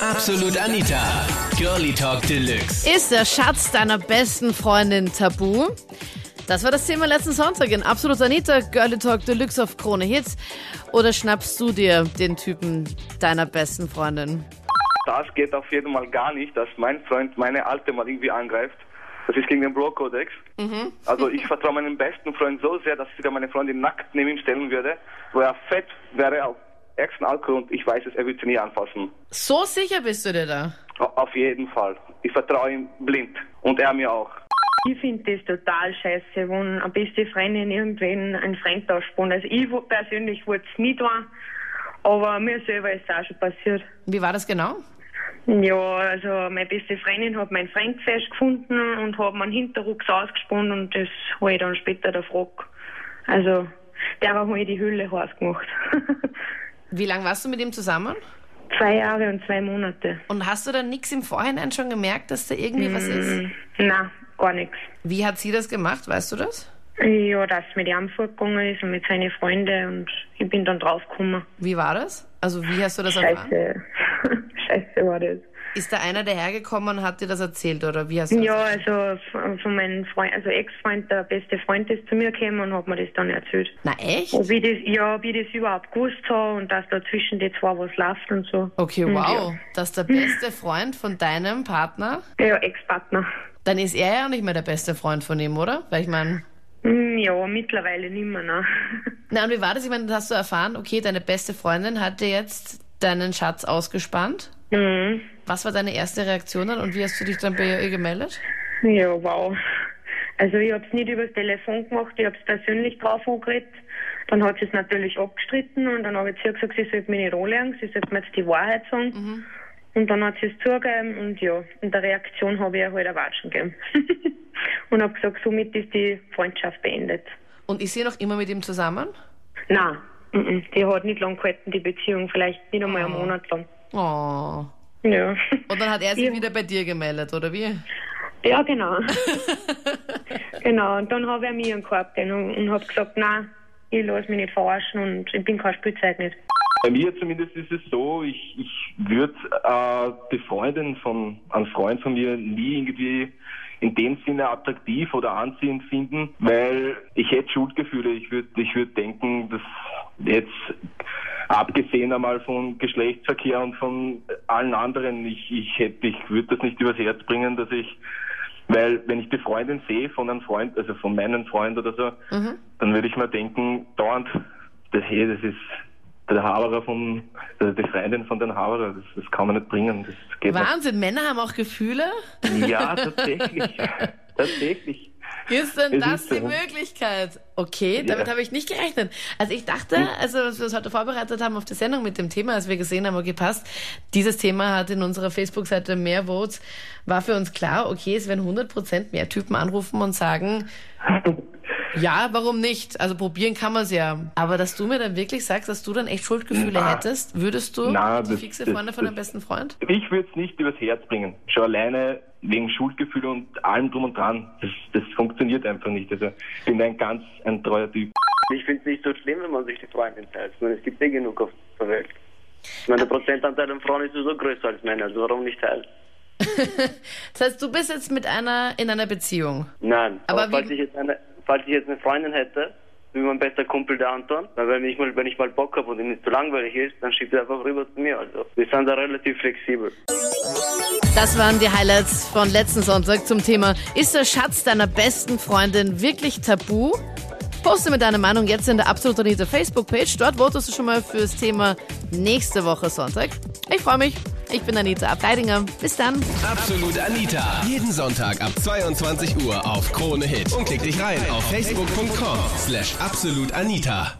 Absolut Anita. Girlie Talk Deluxe. Ist der Schatz deiner besten Freundin tabu? Das war das Thema letzten Sonntag in Absolut Anita, Girlie Talk Deluxe auf Krone Hits. Oder schnappst du dir den Typen deiner besten Freundin? Das geht auf jeden Fall gar nicht, dass mein Freund meine Alte mal irgendwie angreift. Das ist gegen den Bro-Kodex. Also ich vertraue meinem besten Freund so sehr, dass ich sogar meine Freundin nackt neben ihm stellen würde, wo er fett wäre auf ärgsten Alkohol und ich weiß es, er wird sie nie anfassen. So sicher bist du dir da? Au- Auf jeden Fall. Ich vertraue ihm blind. Und er mir auch. Ich finde das total scheiße, wenn eine beste Freundin irgendwen einen Freund ausspannt. Also ich persönlich wollte es nicht tun, aber mir selber ist es auch schon passiert. Wie war das genau? Ja, also meine beste Freundin hat meinen Freund festgefunden und hat mir einen Hinterrucks ausgespannt und das habe ich dann später der Frock. Also der habe ich die Hülle heiß gemacht. Wie lange warst du mit ihm zusammen? Zwei Jahre und zwei Monate. Und hast du dann nichts im Vorhinein schon gemerkt, dass da irgendwie was ist? Na, gar nichts. Wie hat sie das gemacht? Weißt du das? Ja, dass mit ihm fortgegangen ist und mit seinen Freunden und ich bin dann draufgekommen. Wie war das? Also wie hast du das erfahren? Scheiße. Scheiße war das. Ist da einer dahergekommen und hat dir das erzählt oder wie hast du Ja, das? also von meinem Freund, also Ex-Freund, der beste Freund ist zu mir gekommen und hat mir das dann erzählt. Na echt? Ob ich das, ja, ob ich das überhaupt gewusst habe und dass da zwischen die zwei was läuft und so. Okay, wow. Dass der beste Freund von deinem Partner, Ja, ja Ex-Partner. dann ist er ja nicht mehr der beste Freund von ihm, oder? Weil ich meine, Hm, Ja, mittlerweile nicht mehr, ne? na und wie war das? Ich meine, hast du erfahren, okay, deine beste Freundin hat dir jetzt deinen Schatz ausgespannt. Mhm. Was war deine erste Reaktion dann und wie hast du dich dann bei ihr gemeldet? Ja, wow. Also ich habe es nicht übers Telefon gemacht, ich habe es persönlich drauf angeredet. Dann hat sie es natürlich abgestritten und dann habe ich zu ihr gesagt, sie sollte mich nicht anlegen, sie sollte mir jetzt die Wahrheit sagen. Und dann hat sie es zugegeben und ja, in der Reaktion habe ich ihr halt ein Watschen gegeben. und habe gesagt, somit ist die Freundschaft beendet. Und ist sie noch immer mit ihm zusammen? Nein, mhm, die hat nicht lang gehalten, die Beziehung, vielleicht nicht einmal einen Monat lang. Oh. Ja. Und dann hat er sich Ja. wieder bei dir gemeldet, oder wie? Ja, genau. genau, und dann habe ich mir einen Korb und, und habe gesagt, nein, ich lasse mich nicht verarschen und ich bin kein Spielzeug nicht. Bei mir zumindest ist es so, ich, ich würde äh, die Freundin von einem Freund von mir nie irgendwie in dem Sinne attraktiv oder anziehend finden, weil ich hätte Schuldgefühle. Ich würde ich würd denken, dass jetzt abgesehen einmal von Geschlechtsverkehr und von allen anderen, ich, ich hätte, ich würde das nicht übers Herz bringen, dass ich weil wenn ich die Freundin sehe von einem Freund, also von meinem Freund oder so, dann würde ich mir denken, dauernd, das, hey, das ist der Haberer von, also die Freundin von den Haberer, das, das kann man nicht bringen. Das geht Wahnsinn, Männer haben auch Gefühle? nicht. Ja, tatsächlich. tatsächlich. Ist denn das die. Möglichkeit? Okay, damit Ja. habe ich nicht gerechnet. Also ich dachte, also als wir uns heute vorbereitet haben auf die Sendung mit dem Thema, als wir gesehen haben, okay, passt, dieses Thema hat in unserer Facebook-Seite mehr Votes, war für uns klar, okay, es werden 100% mehr Typen anrufen und sagen, ja, warum nicht? Also probieren kann man es ja. Aber dass du mir dann wirklich sagst, dass du dann echt Schuldgefühle Na. hättest, würdest du Na, die das- fixe Freundin von deinem besten Freund? Ich würde es nicht übers Herz bringen. Schon alleine wegen Schuldgefühl und allem drum und dran. Das, das funktioniert einfach nicht. Also ich bin ein ganz ein treuer Typ. Ich finde es nicht so schlimm, wenn man sich die Freundin teilt. Ich meine, Es gibt eh genug auf der Welt. Ich meine, der Prozentanteil an Frauen ist sowieso größer als Männer, also warum nicht teilen? Das heißt, du bist jetzt mit einer in einer Beziehung. Nein, Aber aber, falls, wie- ich jetzt eine, falls ich jetzt eine Freundin hätte, wie mein bester Kumpel der Anton, wenn ich mal, wenn ich mal Bock habe und ihm nicht zu langweilig ist, dann schiebt er einfach rüber zu mir. Also wir sind da relativ flexibel. Das waren die Highlights von letzten Sonntag zum Thema Ist der Schatz deiner besten Freundin wirklich tabu? Poste mit deiner Meinung jetzt in der Absolut Facebook-Page. Dort votest du schon mal fürs Thema nächste Woche Sonntag. Ich freue mich. Ich bin Anita Abteidinger. Bis dann. Absolut Anita. Jeden Sonntag ab 22 Uhr auf Krone Hit. Und klick dich rein auf facebook.com slash absolutanita.